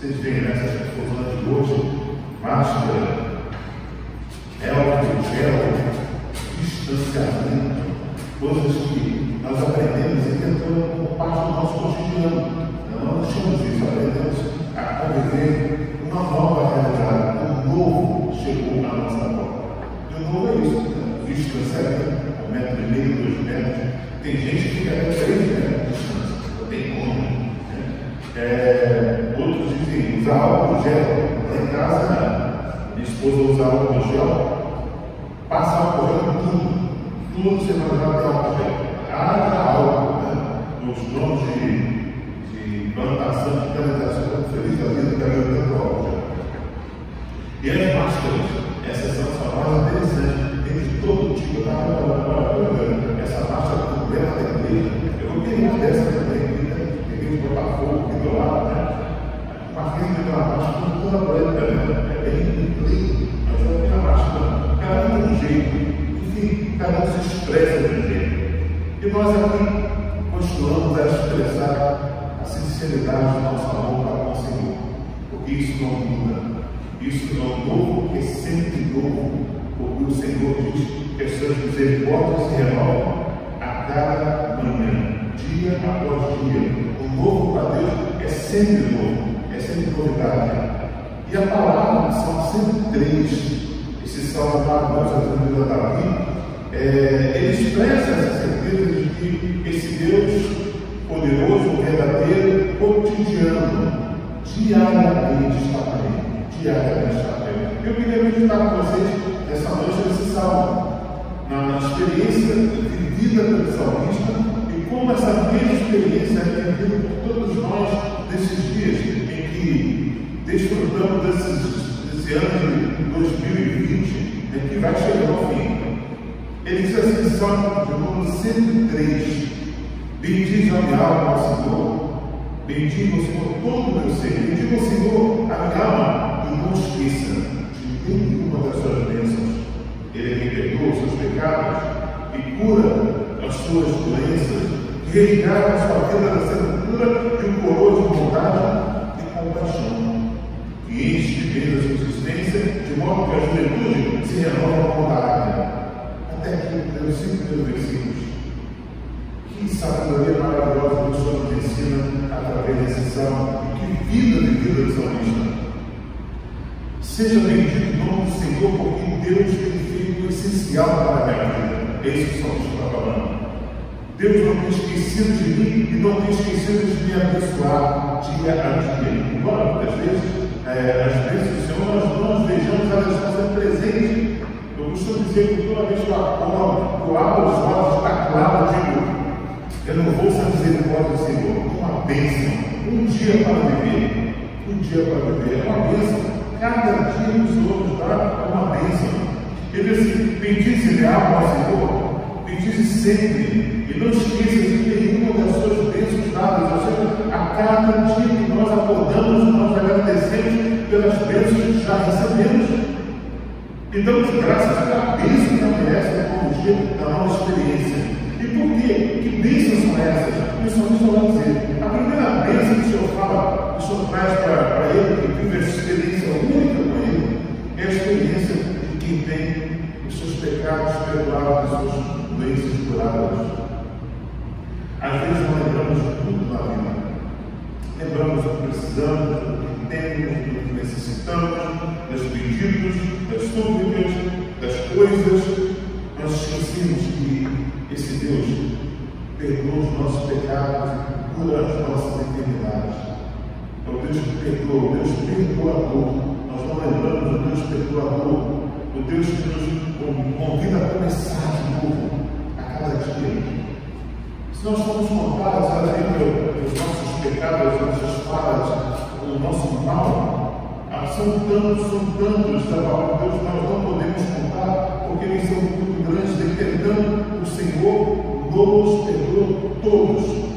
Vocês veem nessas confusões de hoje, máscara, álcool, gel, distanciamento, coisas que nós aprendemos e tentamos como parte do nosso cotidiano. Não deixamos isso, aprendemos a conviver uma nova realidade. O novo chegou à nossa porta. E o novo é isso, né? distanciamento, um metro e meio, dois metros. Tem gente que fica até três metros de distância, não tem como. É, outros dizem usar álcool gel. Lá em casa, minha esposa usa álcool gel, passa álcool gel em tudo. Tudo você vai usar álcool gel. Haja álcool, né? Nos donos de de plantação de cana-de-açúcar feliz da vida que havia tanto álcool gel. E as máscaras, essas são as famosas interessantes, tem de todo tipo. Eu estava olhando essa máscara completa da igreja. Eu vou ter uma dessa também, né? Um Botafogo aqui do lado, né? Uma firma daquela máscara toda branca, né? É bem incrível, mas é uma máscara, cada um de um jeito. Enfim, cada um se expressa de um jeito. E nós aqui continuamos a expressar a sinceridade do nosso amor para o Senhor, porque isso não muda. Isso não é novo, é sempre novo, porque o Senhor diz que as suas misericórdias se renovam sempre novo, é sempre novidade. E a palavra são sempre três. Esse salmo maravilhoso atribuído a Davi, é, ele expressa essa certeza de que esse Deus poderoso, verdadeiro, cotidiano, diariamente está com ele. Diariamente está com ele. Eu queria meditar com vocês nessa noite nesse salmo, na experiência vivida pelo salmista e como essa mesma experiência é vivida por todos desfrutamos desses, desse ano de 2020, em que vai chegar ao fim. Ele diz assim, Salmo de número 103. Bendize a minha alma Senhor. Bendiga o Senhor todo o meu ser. Bendiga o Senhor a minha alma e não esqueça de nenhuma das suas bênçãos. Ele é perdoa os seus pecados e cura as suas doenças, que resgata a sua vida da sepultura e o coroa de bondade e compaixão, que enche de bem a subsistência, de modo que a juventude se renova com a águia. Até aqui, pelos cinco primeiros versículos. Que sabedoria maravilhosa que o Senhor nos ensina através desse salmo. E que vida vivida do salmista. Seja bendito o nome do Senhor, porque Deus tem feito o essencial para a minha vida. É isso que o salmista está falando. Deus não tem esquecido de mim e não tem esquecido de me abençoar dia a dia. Embora muitas vezes é, as bênçãos do Senhor nós não as vejamos, elas estão sendo presentes. Eu costumo dizer que toda vez que eu acordo, eu abro os olhos, está claro, digo, eu não vou sem misericórdia do Senhor. Uma bênção. Um dia para viver. Um dia para viver. É uma bênção. Cada dia que o Senhor nos dá é uma bênção. Ele diz assim: bendize alma ao Senhor. Bendize sempre. E não esqueça de nenhuma das suas bênçãos dadas. A cada dia que nós acordamos, nós agradecemos pelas bênçãos que já recebemos. E damos graças pela bênção que merece no dia da nossa experiência. E por quê? Que bênçãos são essas? O Senhor vai dizer. A primeira bênção que o Senhor fala, que o Senhor traz para ele, que vive essa experiência única com ele, é a experiência de quem tem os seus pecados perdoados, as suas doenças curadas. Às vezes nós lembramos de tudo na vida. Lembramos do que precisamos, do que temos, do que necessitamos, dos pedidos, das dúvidas, das coisas. Nós esquecemos que esse Deus perdoa os nossos pecados e cura as nossas enfermidades. É o Deus que perdoa, o Deus perdoador. Nós não lembramos do Deus perdoador, o Deus que nos convida a começar de novo a cada dia. Se nós formos contados a vida dos nossos pecados, as nossas falhas, o nosso mal, são tantos, são tantos da palavra de Deus, nós não podemos contar, porque eles são muito grandes, dependendo do Senhor, nos perdoa todos.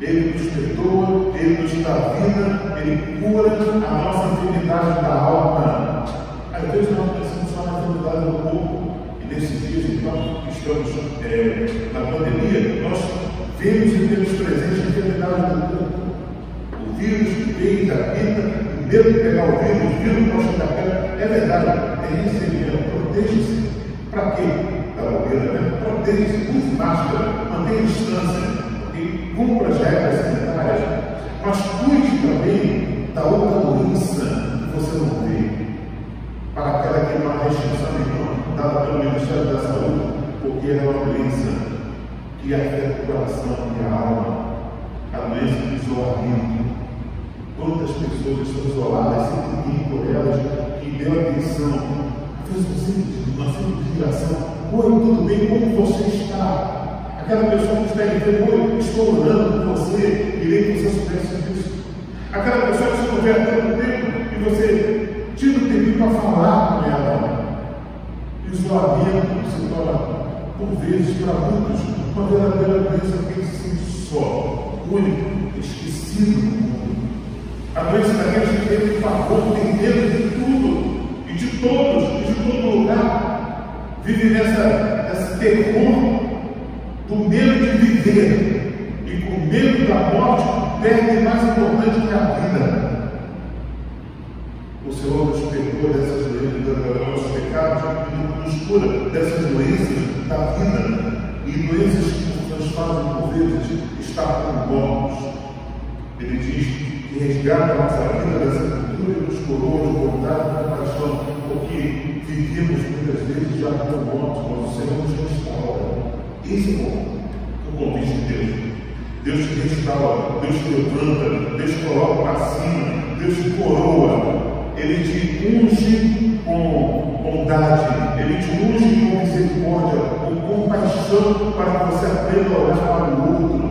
Ele nos perdoa, Ele nos dá vida, Ele cura a nossa enfermidade da alma. Às vezes nós pensamos só na enfermidade do corpo, nesses dias, então, que estamos é, na pandemia, nós vemos e temos presente a enfermidade do corpo. O vírus que vem, habita, o medo de pegar o vírus, o vírus pode chegar perto. É verdade, é isso proteja-se. Para quê? Da bobeira, né? Proteja-se, use máscara, mantenha distância, e cumpra as regras sanitárias, mas cuide também da outra doença que você não vê. Para aquela que é uma restrição dada pelo Ministério da Saúde, porque é uma doença que afeta o coração e a alma, a doença do isolamento. Quantas pessoas estão isoladas sem ninguém por elas que deu atenção, fez um simples, uma simples ligação. Oi, tudo bem? Como você está? Aquela pessoa que está dizendo, oi, estou orando por você, irei que você soubesse disso. Aquela pessoa que há tanto tempo e você tira o tempo para falar com ela. Isolamento se torna, por vezes, para muitos, uma verdadeira doença que se sente só, único, esquecido no mundo. A doença daqueles que teve pavor, tem medo de tudo e de todos e de todo lugar. Vive nessa, nesse terror do medo de viver e com medo da morte perde mais importante que a vida. O Senhor nos perdoa dessas doenças, dos nossos pecados nos cura dessas doenças da vida e doenças que nos por vezes, estar com mortos. Ele diz que resgata a nossa vida dessa cultura e nos coroa de bondade e compaixão, porque vivemos muitas vezes já com mortos, mas o Senhor nos restaura. Esse é o convite de Deus. Deus te restaura, Deus te levanta, Deus te coloca para cima, Deus te coroa. Ele te unge com bondade, Ele te unge com misericórdia, compaixão para que você aprenda a olhar para o outro.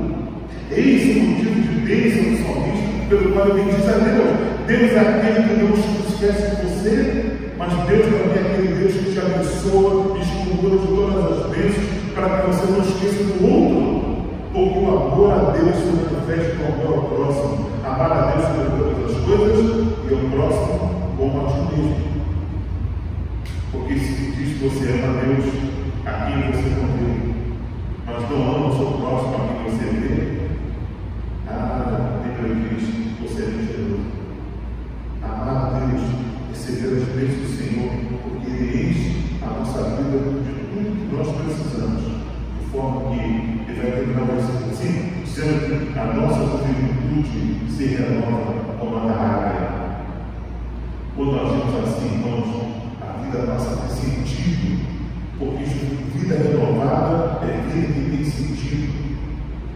Eis o motivo de bênção do salmista, pelo qual ele diz a Deus: Deus é aquele que não esquece de você, mas Deus também é aquele Deus que te abençoa e de todas as bênçãos para que você não esqueça do outro. Porque o amor a Deus se manifesta com amor ao próximo. Amar a Deus sobre todas as coisas e ao próximo como a ti mesmo. Você ama a Deus, a quem você não vê, mas não ama o seu próximo a quem você vê, ah, a Bíblia diz, você é mentiroso. Amar a Deus, receber as bênçãos do Senhor, porque Ele enche a nossa vida de tudo que nós precisamos, de forma que Ele vai terminar o versículo assim, dizendo que a nossa juventude se renova como a área. Quando nós vemos assim, irmãos, a vida passa a ter sentido porque vida renovada é vida que tem sentido.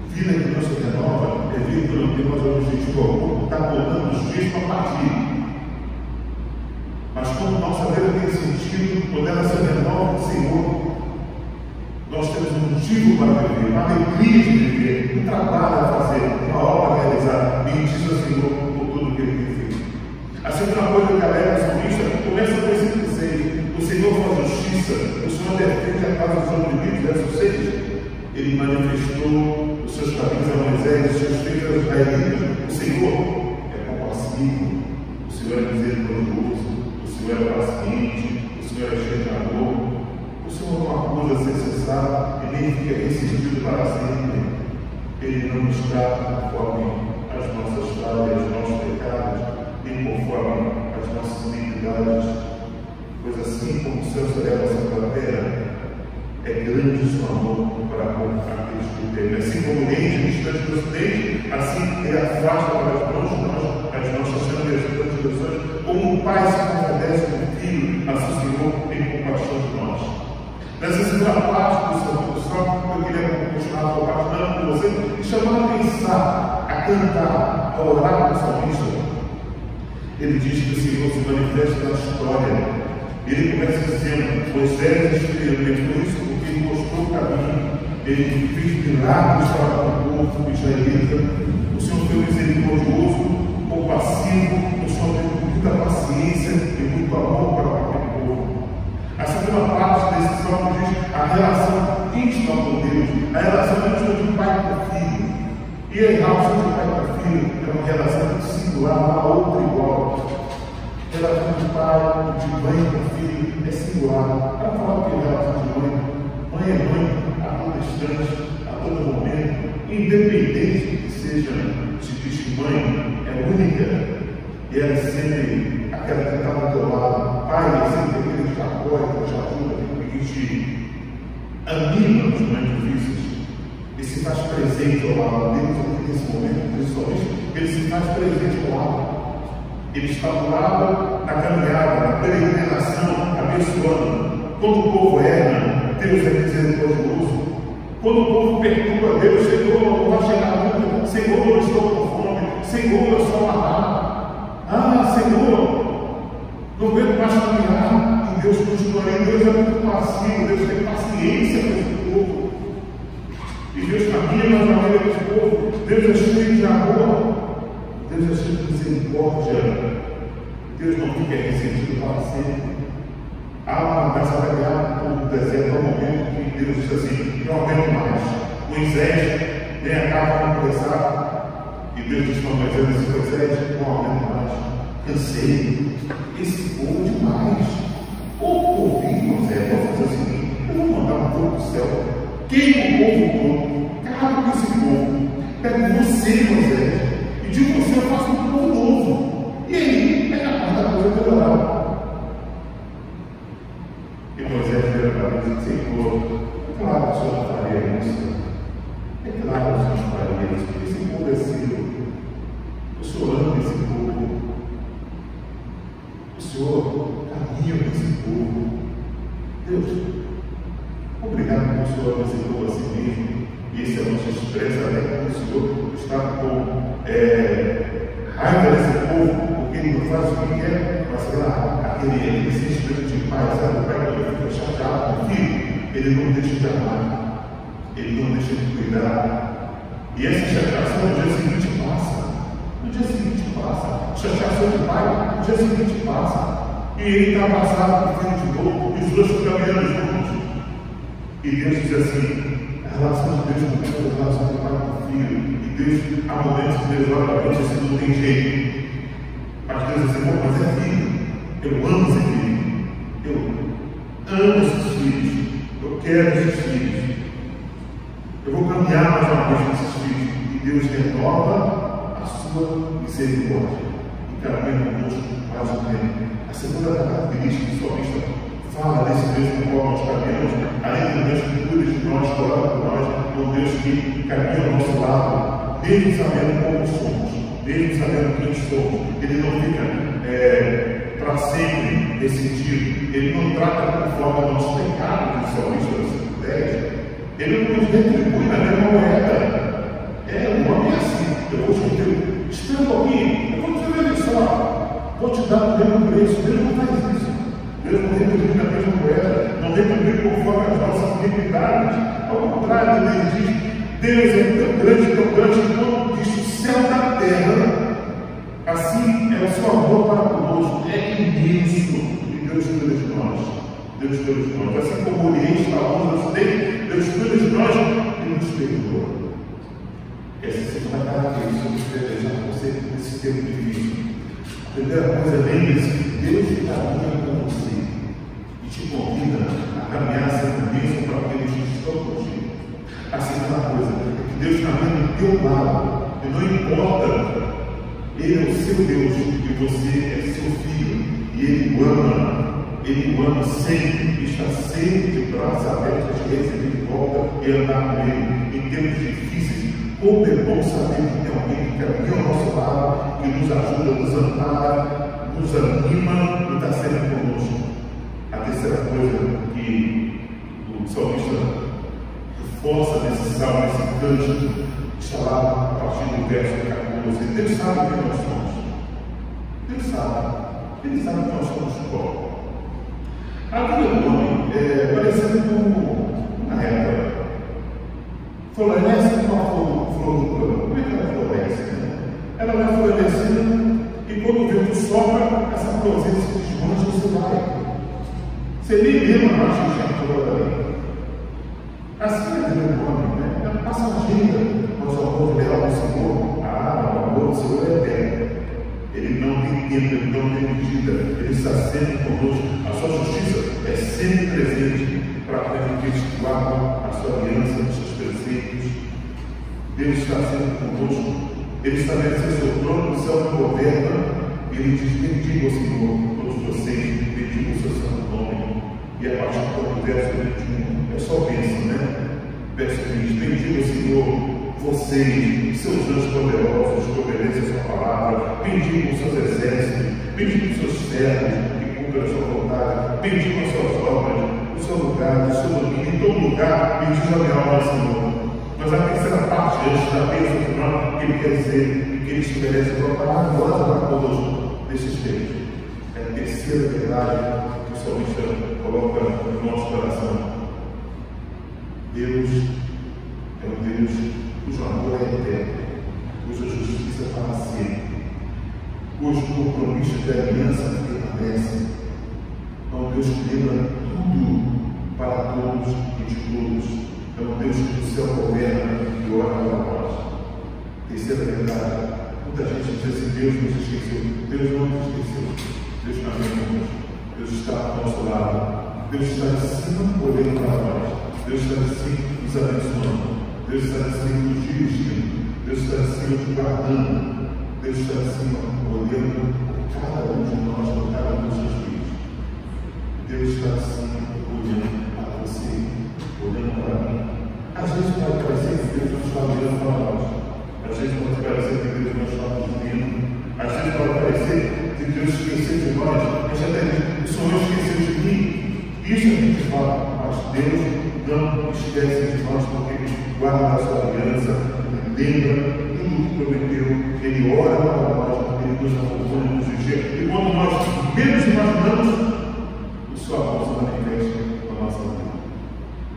Vida que não se renova é vida que não tem mais objetivo Está contando os dias para partir. Mas quando nossa vida tem sentido, quando ela se renova no Senhor, nós temos um motivo para viver, uma alegria de viver, um trabalho a fazer, uma obra a realizar. Bendito ao Senhor por tudo que Ele tem feito. A segunda coisa que a leva salmista começa com esse 6. O Senhor faz justiça, o Senhor defende a casa dos oprimidos, verso 6. Ele manifestou os seus caminhos a Moisés, os seus feitos aos israelitas. O Senhor é compassivo, o Senhor é misericordioso, o Senhor é paciente, o Senhor é amor. O Senhor não acusa sem cessar e nem fica ressentido para sempre. Ele não trata conforme as nossas falhas, os nossos pecados, nem conforme as nossas iniquidades pois assim como o a sua terra, é grande o seu amor para com aqueles que temem. Assim como o é distante do Ocidente, assim ele afasta para as mãos nós as nossas transgressões, como um pai se compadece com o filho, assim o Senhor tem compaixão de nós. Nessa segunda parte do seu só eu queria continuar compartilhando com você e chamando a pensar, a cantar, a orar com o salmista. Ele diz que o Senhor se manifesta na história ele começa dizendo: Moisés experimentou isso porque ele mostrou o caminho, ele fez milagres para o povo israelita. O Senhor foi misericordioso, compassivo, o Senhor teve muita paciência e muito amor para aquele povo. A segunda parte desse salmo diz a relação íntima com Deus, a relação íntima de pai com filho. E a relação de pai com filho é uma relação singular, uma outra igual relação de mãe com filho é singular. Para falar o que é relação de mãe, mãe é mãe a todo instante, a todo momento, independente que seja, se diz mãe é é única. E ela sempre, aquela que está ao teu lado, Pai, é sempre aquele que te apoia, que te ajuda, que te anima nos momentos difíceis. Ele se faz presente ao lado deles nesse momento, principalmente, ele se faz presente ao lado. Ele está do lado na caminhada, na peregrinação, abençoando. Quando o povo erra, Deus é misericordioso. Quando o povo perturba Deus, Senhor, não vai chegar nunca. Senhor, eu estou com fome. Senhor, eu sou amarrado. Ah, Senhor, não aguento mais caminhar. E Deus continua aí. Deus é muito passivo. Deus tem paciência com esse povo. E Deus caminha na família desse povo. Deus é cheio de amor. Deus é cheio de misericórdia. Deus não fica ressentido para sempre. Há uma vai ganhar no deserto, um momento que Deus diz assim, não aguento mais. Moisés vem a cá para conversar, e Deus diz para Moisés assim, Moisés, não aguento mais. Cansei. Esse povo demais. Ou ouvir, Moisés, vou fazer o seguinte, eu vou mandar um fogo do céu, queima o povo todo, acaba com esse povo, pega você, Moisés, e de você eu faço um povo novo. E aí, é capaz da coisa melhorar. E Moisés vira para mim e diz, Senhor, claro que o Senhor faria isso. É claro que o Senhor faria isso, porque esse povo é seu. O Senhor ama esse povo. O Senhor caminha com esse povo. Deus, obrigado porque o Senhor ama esse povo a si mesmo. E esse é nosso expressa até quando o Senhor está com é, raiva desse povo, porque ele não faz o que quer, mas lá, aquele, aquele sentimento de paz, sabe? O pai quando fica chateado com o filho, ele não deixa de amar, ele não deixa de cuidar. E essa chateação no dia seguinte passa. No dia seguinte passa. Chateação do pai, no dia seguinte passa. E ele está passado por frente de novo, e os dois ficam caminhando juntos. E Deus diz assim, a relação de Deus com o filho, a relação do pai com o filho. E Deus, há momentos que Deus olha para gente assim, não tem jeito. Mas Deus diz assim, bom, mas é filho. Eu amo esse filho. Eu amo esses filhos. Eu quero esses filhos. Eu vou caminhar mais uma vez com esses filhos. E Deus renova a sua misericórdia. E caminha conosco mais um tempo. A segunda característica do salmista fala desse Deus com qual nós caminhamos, além do Deus que cuida de nós, coloca por nós, um Deus que caminha ao nosso lado, mesmo sabendo como somos, mesmo sabendo quem somos. Ele não fica é, para sempre decidido, ele não trata conforme o nosso pecado, que salmista versículo 10. Ele não nos retribui na mesma moeda. É, um homem assim. Eu vou te dizer, espera um pouquinho, eu vou te dizer só, vou te dar o mesmo preço. Deus não faz isso. Deus não retribui na mesma moeda, não retribui conforme as nossas iniquidades. Ao contrário, ele diz: Deus é tão grande, tão grande, quanto diz o céu da terra. Assim é o seu amor para conosco, é imenso. E Deus cuida de nós. Deus cuida de nós. Assim como o Oriente está longe do Ocidente, Deus cuida de nós e nos perdoa. Essa é segunda característica que eu quero deixar para você nesse tempo difícil. A primeira coisa, lembre-se Deus caminha com você e te convida a caminhar sendo bênção para aqueles que estão contigo. A segunda coisa é que Deus caminha do teu lado e não importa, Ele é o seu Deus e você é seu filho e Ele o ama. Ele o ama sempre está sempre de braços abertos de receber de volta e andar com Ele em tempos difíceis. Como é bom saber que tem alguém que caminha ao nosso lado, que nos ajuda, nos ampara, nos anima e está sempre conosco. A terceira coisa que o salmista reforça nesse salmo, nesse cântico, está lá a partir do verso 14. Deus sabe quem nós somos. Deus sabe. Ele sabe que nós somos pó. Havia um homem é, parecendo com na época. Floresce com a flor, do campo. Como é que ela floresce? Né? Ela vai florescendo e quando o vento sopra, essa florzinha se desmancha e você vai. Você nem lembra mais que tinha flor ali. Não tem medida, ele está sempre conosco. A sua justiça é sempre presente para aqueles que a sua aliança, os seus preceitos. Deus está sempre conosco Ele estabeleceu seu trono no céu governa. Ele diz: Bendiga o Senhor, todos vocês, bendiga o seu santo nome. E a partir do verso 21, é só bênção, né? Verso 20: Bendiga o Senhor, vocês, seus anjos poderosos, que obedecem a sua palavra, bendigam os seus exércitos, bendigam os seus servos que cumprem a sua vontade, bendigam as suas obras, o seu lugar, o seu domínio, em todo lugar, bendiga a minha alma, Senhor. Mas a terceira parte, antes da bênção final, que ele quer dizer que ele estabelece uma palavra para todos nesses tempos. É a terceira verdade que o salmista coloca no nosso coração. Deus é um Deus cujo amor é eterno, cuja justiça é para sempre, cujo compromisso de aliança É um Deus que lembra tudo para todos e de todos. É um Deus que do céu governa e ora para nós. Terceira verdade. Muita gente diz assim, Deus nos esqueceu. Deus não nos esqueceu. Deus está conosco. Deus está ao nosso lado. Deus está em cima olhando para nós. Deus está cima nos abençoando. Deus está cima nos dirigindo. Deus está cima nos guardando. Deus está cima olhando cada um de nós, cada um. Deus está assim olhando para você, olhando para mim. Às vezes pode parecer que Deus não está olhando para nós. Às vezes pode parecer que Deus não está nos vendo. Às vezes pode parecer que Deus esqueceu de nós. Mas até o Senhor esqueceu de mim. Isso a gente fala, mas Deus não esquece de nós porque Ele guarda a sua aliança, lembra tudo que prometeu, Ele ora para nós, Ele nos acompanha, nos vigia. E quando nós menos imaginamos, o seu amor se manifesta na nossa vida.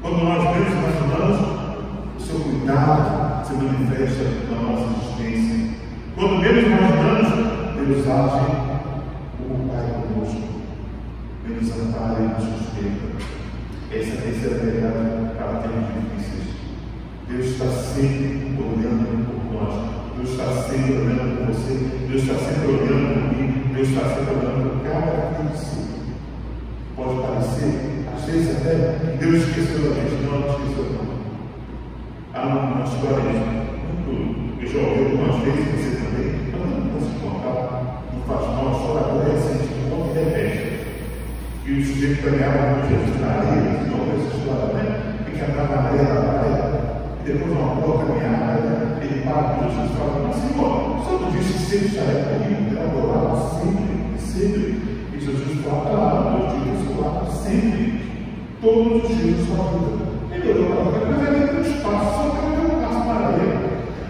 Quando nós menos imaginamos, o seu cuidado se manifesta na nossa existência. Quando menos imaginamos, Deus age como Pai conosco. Ele nos ampara e nos sustenta. Essa é a verdade para tempos difíceis. Deus está sempre olhando por nós. Deus está sempre olhando por você. Deus está sempre olhando por mim. Deus está sempre olhando por cada um de si. Pode parecer, às vezes até, que Deus esqueceu da gente. Não, não esqueceu não. Há uma história muito. Eu já ouvi algumas vezes, você também. Eu não posso contar. Não faz mal, a história agora é assim, de um de repente. E o sujeito caminhava com Jesus na areia, não essa história, né? E que andava na areia da praia. E depois de uma boa caminhada, ele para com Jesus e fala, mas Senhor, Senhor não disse que sempre estaria comigo, né? do lado, sempre, sempre. E Jesus fala, lá, sempre. Todos os dias da sua vida. Ele olhou para ele, mas um espaço, só que eu um passo para ele.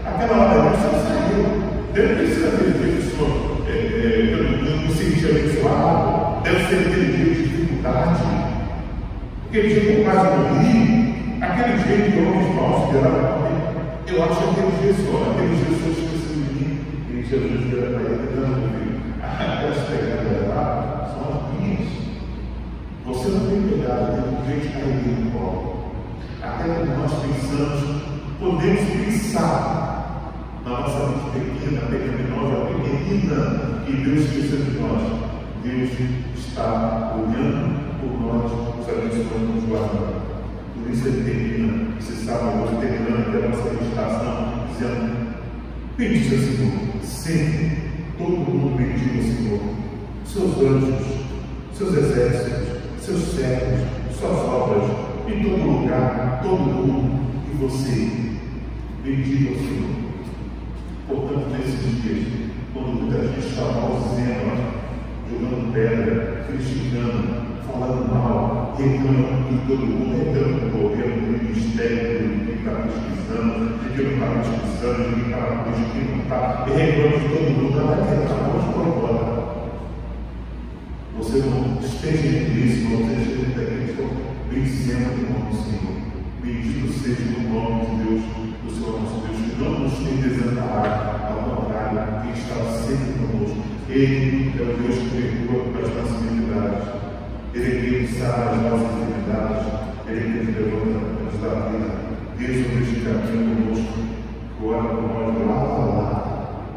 Aquela hora ele só saiu. Deve ter sido aquele dia que o é, é, não se sentia abençoado, deve ser aquele dia de dificuldade, aquele dia que eu quase morri, aquele dia que homens maus viraram para mim. Eu acho que aquele dia só, aquele dia só esqueceu de mim. E Jesus vira para ele, não, meu filho, aquelas pegadas lá. Você não tem pegado, gente caindo no colo. Até quando nós pensamos, podemos pensar na nossa mente pequena, pecaminosa, pequenina, que Deus esqueceu de nós. Deus está olhando por nós, nos abençoando, nos guardando. Por isso ele termina, esse sábado, terminando a nossa meditação, dizendo: Bendize ao Senhor, sempre, todo mundo bendiga o Senhor, seus anjos, seus exércitos, seus servos, suas obras, em todo lugar, todo mundo, e você, bendiga o Senhor. Portanto, nesses dias, quando muita gente está malzendo, jogando pedra, criticando, falando mal, reclamando de todo mundo, reclamando do governo, do ministério, de quem está pesquisando, de quem não está pesquisando, de quem está de quem não está, e reclamando de todo mundo, não vai reclamar, vamos por embora. Você não esteja em Cristo, não esteja em Cristo, bendizendo o nome do Senhor. Bendito seja o nome de Deus, do Senhor nosso Deus, que não nos tem desamparado, ao contrário, que está sempre conosco. Ele é o Deus que perdoa as nossas iniquidades. Ele é quem sabe as nossas enfermidades. Ele é quem levanta nos dá vida. Deus é o Deus que caminha conosco, ora por nós lado a lado.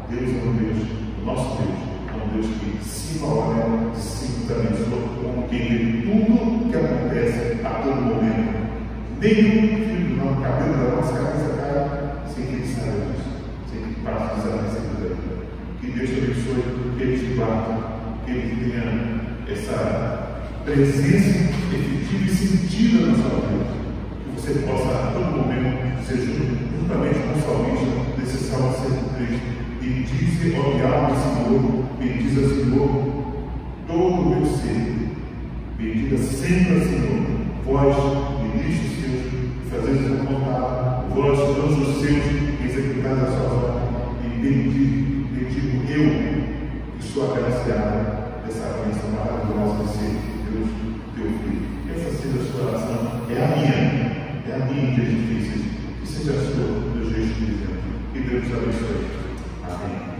Deus é um Deus, o nosso Deus, Deus que se olha, se abençoa, com quem vê tudo que acontece a todo momento. Nenhum filho nosso cabelo da nossa cabeça cai sem que ele saiba disso. sem que passe desapercebido. Que Deus te abençoe, que Ele te guarde, que Ele tenha essa presença efetiva e sentida na sua vida. Que você possa, a todo momento, ser juntamente com o salmista, desse Salmo 103, e dizer ao diabo Senhor, bendiz ao Senhor, todo o meu ser, bendiga sempre Senhor, vós, ministros seus, fazeis a vontade, vós, anjos seus, executais a sua ordem, e bendigo, bendigo eu, que sou agraciado dessa bênção maravilhosa de ser Deus, teu Filho. Essa seja a sua oração, é a minha, é a minha em dias difíceis, que seja a sua, de exemplo. Que Deus abençoe. Amen.